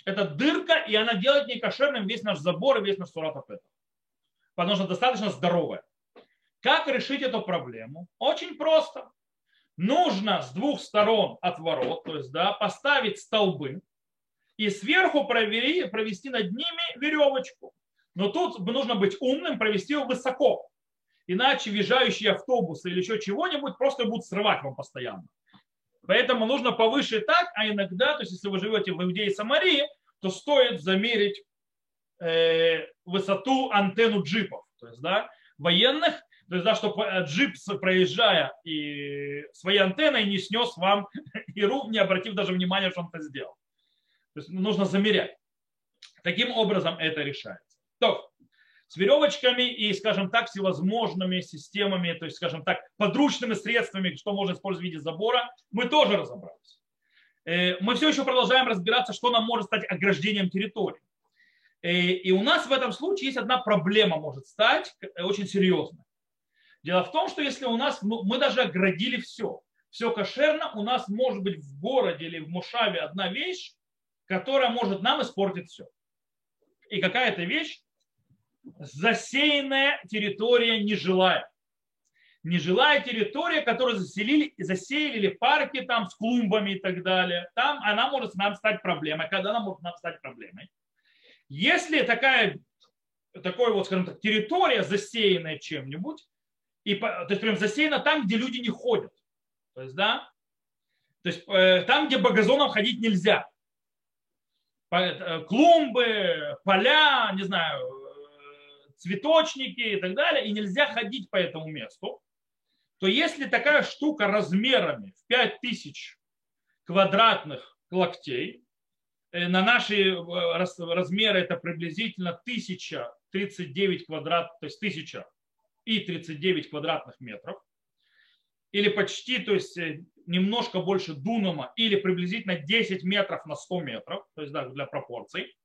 Это дырка, и она делает некошерным весь наш забор и весь наш сурат Потому что достаточно здоровая. Как решить эту проблему? Очень просто нужно с двух сторон от ворот, то есть да, поставить столбы и сверху провери, провести над ними веревочку. Но тут нужно быть умным, провести его высоко. Иначе въезжающие автобусы или еще чего-нибудь просто будут срывать вам постоянно. Поэтому нужно повыше так, а иногда, то есть если вы живете в Иудее и Самарии, то стоит замерить э, высоту антенну джипов, то есть да, военных, то есть, да, чтобы э, джип, проезжая и своей антенной, не снес вам иру, не обратив даже внимания, что он это сделал. То есть нужно замерять. Таким образом это решается. То, веревочками и, скажем так, всевозможными системами, то есть, скажем так, подручными средствами, что можно использовать в виде забора, мы тоже разобрались. Э, мы все еще продолжаем разбираться, что нам может стать ограждением территории. Э, и у нас в этом случае есть одна проблема может стать очень серьезная. Дело в том, что если у нас, ну, мы даже оградили все, все кошерно, у нас может быть в городе или в Мушаве одна вещь, которая может нам испортить все. И какая это вещь? Засеянная территория нежилая. Нежилая территория, которую заселили, засеяли парки там с клумбами и так далее, там она может нам стать проблемой. Когда она может нам стать проблемой? Если такая, такой вот, скажем так, территория засеянная чем-нибудь, и, то есть прям засеяно там, где люди не ходят. То есть, да, то есть э, там, где по газонам ходить нельзя. Э, клумбы, поля, не знаю, цветочники и так далее, и нельзя ходить по этому месту, то если такая штука размерами в 5000 квадратных локтей, на наши размеры это приблизительно 1039 квадрат, то есть 1000 и 39 квадратных метров, или почти, то есть э, немножко больше дунома, или приблизительно 10 метров на 100 метров, то есть да, для пропорций,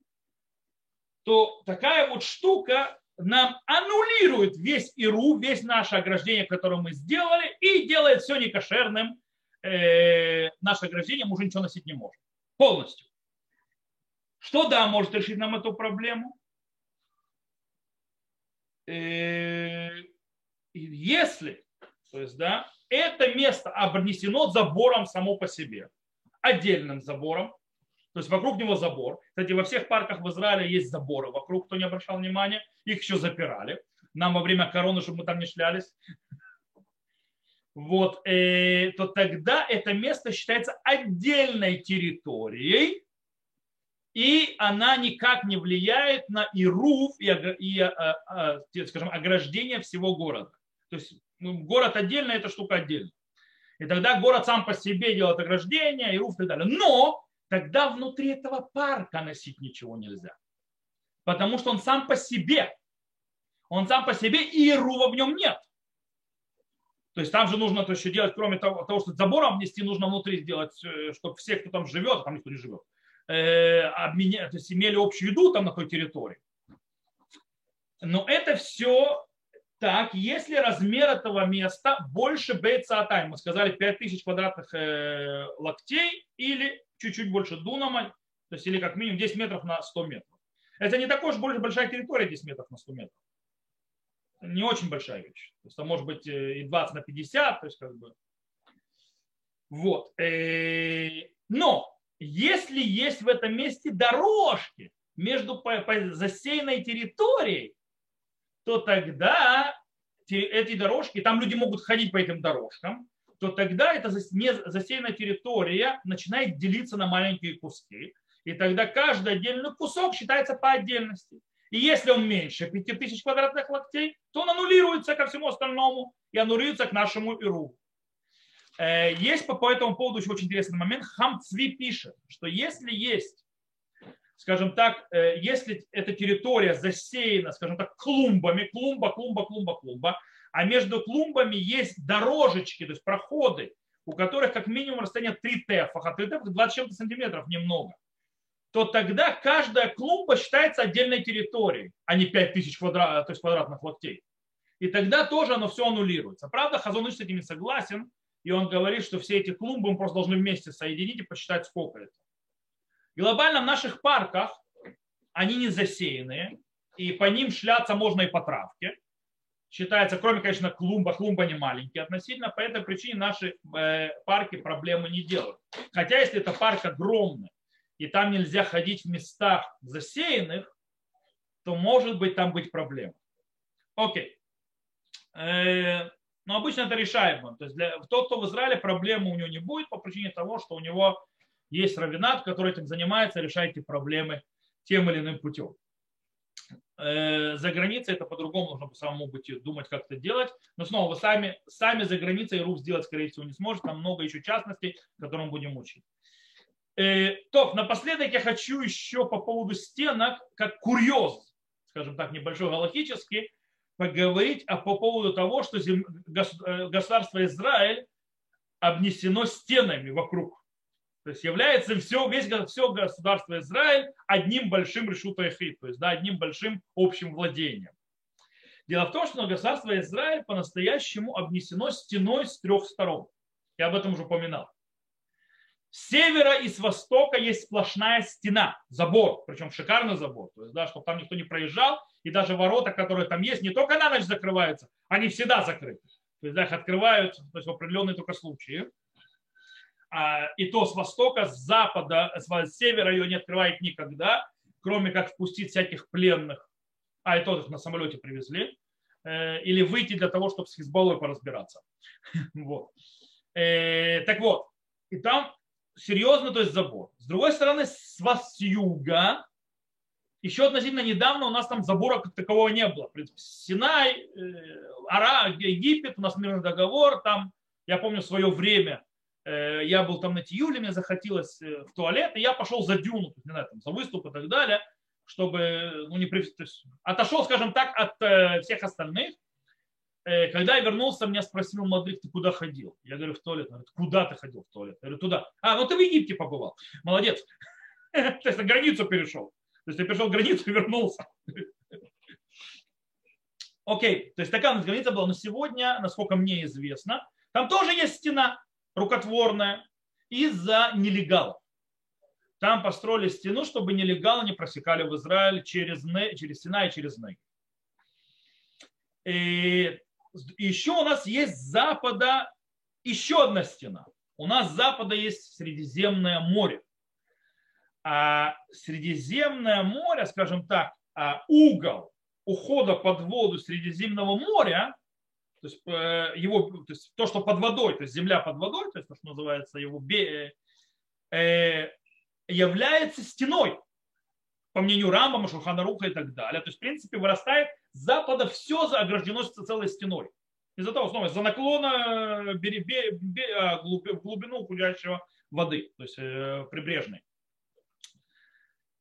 то такая вот штука нам аннулирует весь ИРУ, весь наше ограждение, которое мы сделали, и делает все некошерным. Э, наше ограждение мы уже ничего носить не можем. Полностью. Что да, может решить нам эту проблему? Э, если, то есть, да, это место обнесено забором само по себе, отдельным забором, то есть вокруг него забор. Кстати, во всех парках в Израиле есть заборы вокруг, кто не обращал внимания. Их еще запирали. Нам во время короны, чтобы мы там не шлялись. Вот, э, то тогда это место считается отдельной территорией, и она никак не влияет на ируф и, и а, скажем, ограждение всего города. То есть ну, город отдельно, эта штука отдельно. И тогда город сам по себе делает ограждение, ируф и так далее. Но тогда внутри этого парка носить ничего нельзя. Потому что он сам по себе. Он сам по себе, и ирува в нем нет. То есть там же нужно то еще делать, кроме того, того что забором внести, нужно внутри сделать, э, чтобы все, кто там живет, там никто не живет, э, обменя, то есть имели общую еду там на той территории. Но это все так, если размер этого места больше бейцаатай, мы сказали 5000 квадратных э, локтей или чуть-чуть больше дунама, то есть или как минимум 10 метров на 100 метров. Это не такой уж больше большая территория 10 метров на 100 метров. Не очень большая вещь. То есть это может быть э, и 20 на 50, то есть как бы. Вот. Э, но если есть в этом месте дорожки между засеянной территорией, то тогда эти дорожки, там люди могут ходить по этим дорожкам, то тогда эта засеянная территория начинает делиться на маленькие куски. И тогда каждый отдельный кусок считается по отдельности. И если он меньше 5000 квадратных локтей, то он аннулируется ко всему остальному и аннулируется к нашему Иру. Э, есть по, по этому поводу еще очень интересный момент. Хамцви пишет, что если есть, скажем так, э, если эта территория засеяна, скажем так, клумбами, клумба, клумба, клумба, клумба, а между клумбами есть дорожечки, то есть проходы, у которых как минимум расстояние 3 тефа, а 3 тефа 20 чем-то сантиметров немного, то тогда каждая клумба считается отдельной территорией, а не 5000 квадрат, то есть квадратных локтей. И тогда тоже оно все аннулируется. Правда, Хазоныч с этим не согласен, и он говорит, что все эти клумбы мы просто должны вместе соединить и посчитать, сколько это. Глобально в наших парках они не засеянные, и по ним шляться можно и по травке считается, кроме, конечно, клумба, клумба не маленькие относительно, по этой причине наши э, парки проблемы не делают. Хотя, если это парк огромный, и там нельзя ходить в местах засеянных, то может быть там быть проблема. Окей. Э, но обычно это решаемо. То есть для, тот, кто в Израиле, проблемы у него не будет по причине того, что у него есть равенат, который этим занимается, решает эти проблемы тем или иным путем. Э, за границей это по-другому нужно самому быть, думать, как это делать. Но снова, вы сами, сами за границей рук сделать, скорее всего, не сможете. Там много еще частностей, которые мы будем учить. Э, то, напоследок я хочу еще по поводу стенок, как курьез, скажем так, небольшой галактический, поговорить а по поводу того, что. Э, государство Израиль обнесено стенами вокруг. То есть является все, весь, все государство Израиль одним большим решута эхид, то есть да, одним большим общим владением. Дело в том, что государство Израиль по-настоящему обнесено стеной с трех сторон. Я об этом уже упоминал. С севера и с востока есть сплошная стена, забор, причем шикарный забор, то есть, да, чтобы там никто не проезжал, и даже ворота, которые там есть, не только на ночь закрываются, они всегда закрыты. То есть да, их открывают то есть, в определенные только случаи. А, и то с востока, с запада, с севера ее не открывает никогда, кроме как впустить всяких пленных, а и то их на самолете привезли, э, или выйти для того, чтобы с Хизбаллой поразбираться. Вот. Э, так вот, и там серьезно, то есть забор. С другой стороны, с, с юга, еще относительно недавно у нас там забора как такового не было. В принципе, Синай, э, Ара, Египет, у нас мирный договор, там, я помню, в свое время я был там на Тиюле, мне захотелось э, в туалет, и я пошел за дюну, не знаю, там, за выступ и так далее, чтобы ну, не то есть, отошел, скажем так, от э, всех остальных. Когда я вернулся, меня спросил Мадрик, ты куда ходил? Я говорю, в туалет. Он говорит, куда ты ходил в туалет? Я говорю, туда. А, ну ты в Египте побывал. Молодец. То есть на границу перешел. То есть я перешел границу и вернулся. Окей, то есть такая у нас граница была. Но сегодня, насколько мне известно, там тоже есть стена рукотворная из-за нелегалов. Там построили стену, чтобы нелегалы не просекали в Израиль через, через стена и через Неги. И еще у нас есть с запада еще одна стена. У нас с запада есть Средиземное море. А Средиземное море, скажем так, а угол ухода под воду Средиземного моря то есть, э, его, то есть то, что под водой, то есть земля под водой, то есть то, что называется его, э, является стеной. по мнению Рамбама, Шурханаруха и так далее. То есть, в принципе, вырастает с запада все ограждено целой стеной. Из-за того, снова, за наклона э, бери, бери, бери, глубину уходящего воды, то есть э, прибрежной.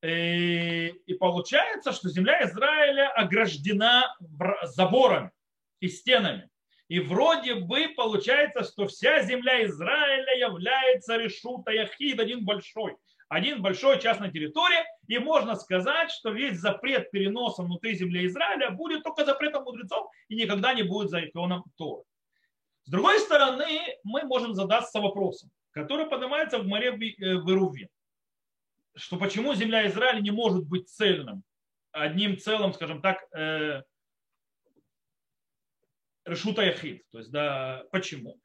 И, и получается, что земля Израиля ограждена заборами и стенами. И вроде бы получается, что вся земля Израиля является решута яхид, один большой один большой частная территория, и можно сказать, что весь запрет переноса внутри земли Израиля будет только запретом мудрецов и никогда не будет законом Торы. С другой стороны, мы можем задаться вопросом, который поднимается в море Верувин, э, что почему земля Израиля не может быть цельным, одним целым, скажем так, э, решута яхид. То есть, да, почему?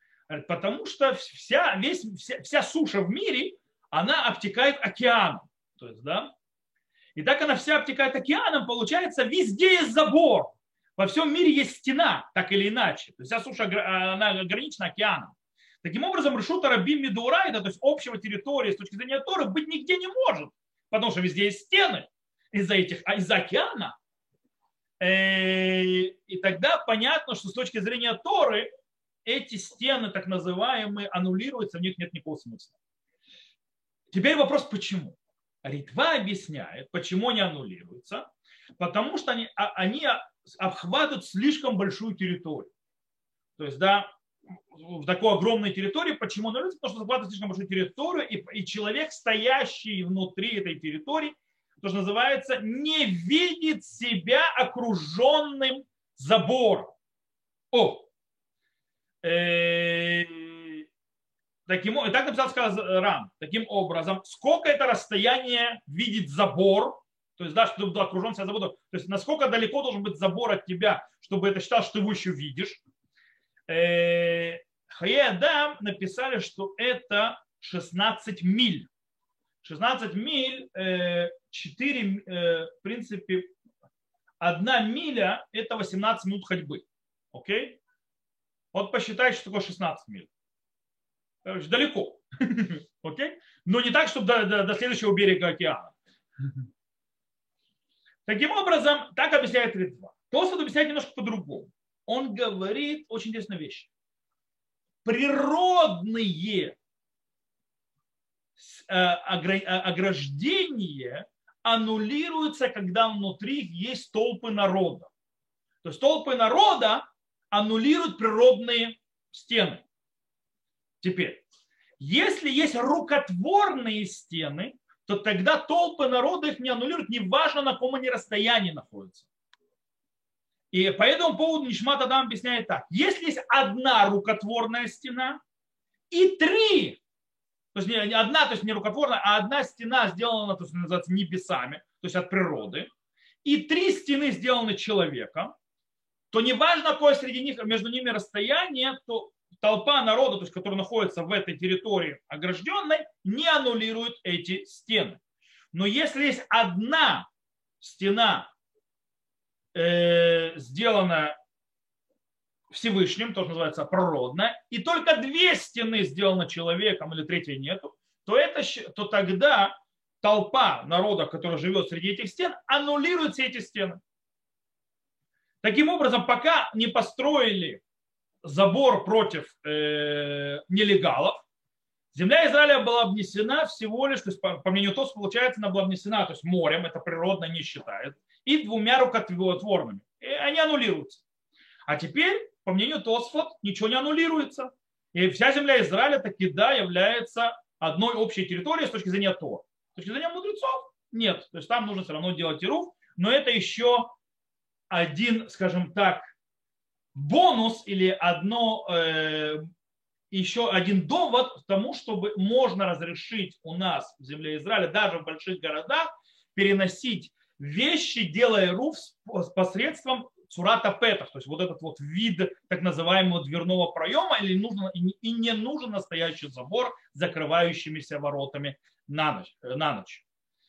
Потому что вся, весь, вся, вся суша в мире она обтекает океаном. То есть, да? И так она вся обтекает океаном, получается, везде есть забор. Во всем мире есть стена, так или иначе. То есть вся суша она ограничена океаном. Таким образом, Решута Рабим Медурайда, то есть общего территории с точки зрения Торы, быть нигде не может, потому что везде есть стены из-за этих, а из-за океана. Э, и тогда понятно, что с точки зрения Торы эти стены, так называемые, аннулируются, в них нет никакого смысла. Теперь вопрос, почему? Ритва объясняет, почему они аннулируются. Потому что они, а, они обхватывают слишком большую территорию. То есть, да, в такой огромной территории, почему аннулируются? Потому что захватывают слишком большую территорию, и, и человек, стоящий внутри этой территории, то, что называется, не видит себя окруженным забором. О, э, Таким, и так написал сказал Рам. Таким образом, сколько это расстояние видит забор, то есть, да, чтобы окружен себя забором. То есть, насколько далеко должен быть забор от тебя, чтобы это считал, что ты его еще видишь. Э, Хаядам написали, что это 16 миль. 16 миль, 4, э, э, в принципе, одна миля – это 18 минут ходьбы. Окей? Вот посчитайте, что такое 16 миль. Далеко. Окей? Но не так, чтобы до, до, до следующего берега океана. Таким образом, так объясняет Ритва. Тосфот объясняет немножко по-другому. Он говорит очень интересную вещь. Природные э, ограждения аннулируются, когда внутри есть толпы народа. То есть толпы народа аннулируют природные стены. Теперь, если есть рукотворные стены, то тогда толпы народа их не аннулируют, неважно на каком они расстоянии находятся. И по этому поводу Нишмат Адам объясняет так. Если есть одна рукотворная стена и три, то есть не одна, то есть не рукотворная, а одна стена сделана, то есть называется небесами, то есть от природы, и три стены сделаны человеком, то неважно, какое среди них, между ними расстояние, то толпа народа, то есть, которая находится в этой территории огражденной, не аннулирует эти стены. Но если есть одна стена, э, сделана Всевышним, то, что называется природная, и только две стены сделаны человеком или третьей нету, то, это, то тогда толпа народа, которая живет среди этих стен, аннулирует все эти стены. Таким образом, пока не построили забор против э, нелегалов, земля Израиля была обнесена всего лишь, то есть по, по мнению ТОС, получается, она была обнесена, то есть морем, это природно не считает, и двумя рукотворными. И они аннулируются. А теперь, по мнению Тосфот, ничего не аннулируется. И вся земля Израиля таки да является одной общей территорией с точки зрения Тор. С точки зрения мудрецов нет. То есть там нужно все равно делать ируф, но это еще один, скажем так, бонус или одно, э, еще один довод к тому, чтобы можно разрешить у нас в земле Израиля, даже в больших городах, переносить вещи, делая руф посредством цурата петах, то есть вот этот вот вид так называемого дверного проема, или нужно, и не нужен настоящий забор с закрывающимися воротами на ночь. На ночь.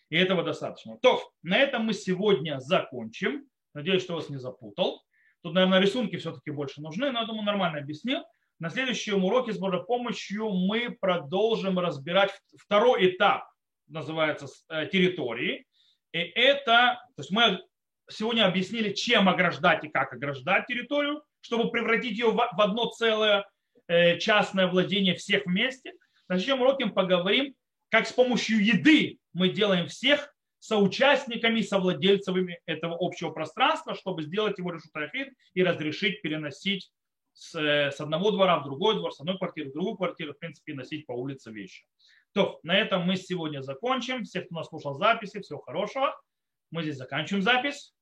И этого достаточно. То, на этом мы сегодня закончим. Надеюсь, что вас не запутал. Тут, наверное, рисунки все-таки больше нужны, но я думаю, нормально объяснил. На следующем уроке с Божьей помощью мы продолжим разбирать второй этап, называется э, территории. И это, то есть мы сегодня объяснили, чем ограждать и как ограждать территорию, чтобы превратить ее в одно целое э, частное владение всех вместе. На следующем уроке поговорим, как с помощью еды мы делаем всех соучастниками, совладельцами этого общего пространства, чтобы сделать его решутахид и разрешить переносить с, э, с одного двора в другой двор, с одной квартиры в другую квартиру, в принципе, носить по улице вещи. То, на этом мы сегодня закончим. Всех, кто нас слушал записи, всего хорошего. Мы здесь заканчиваем запись.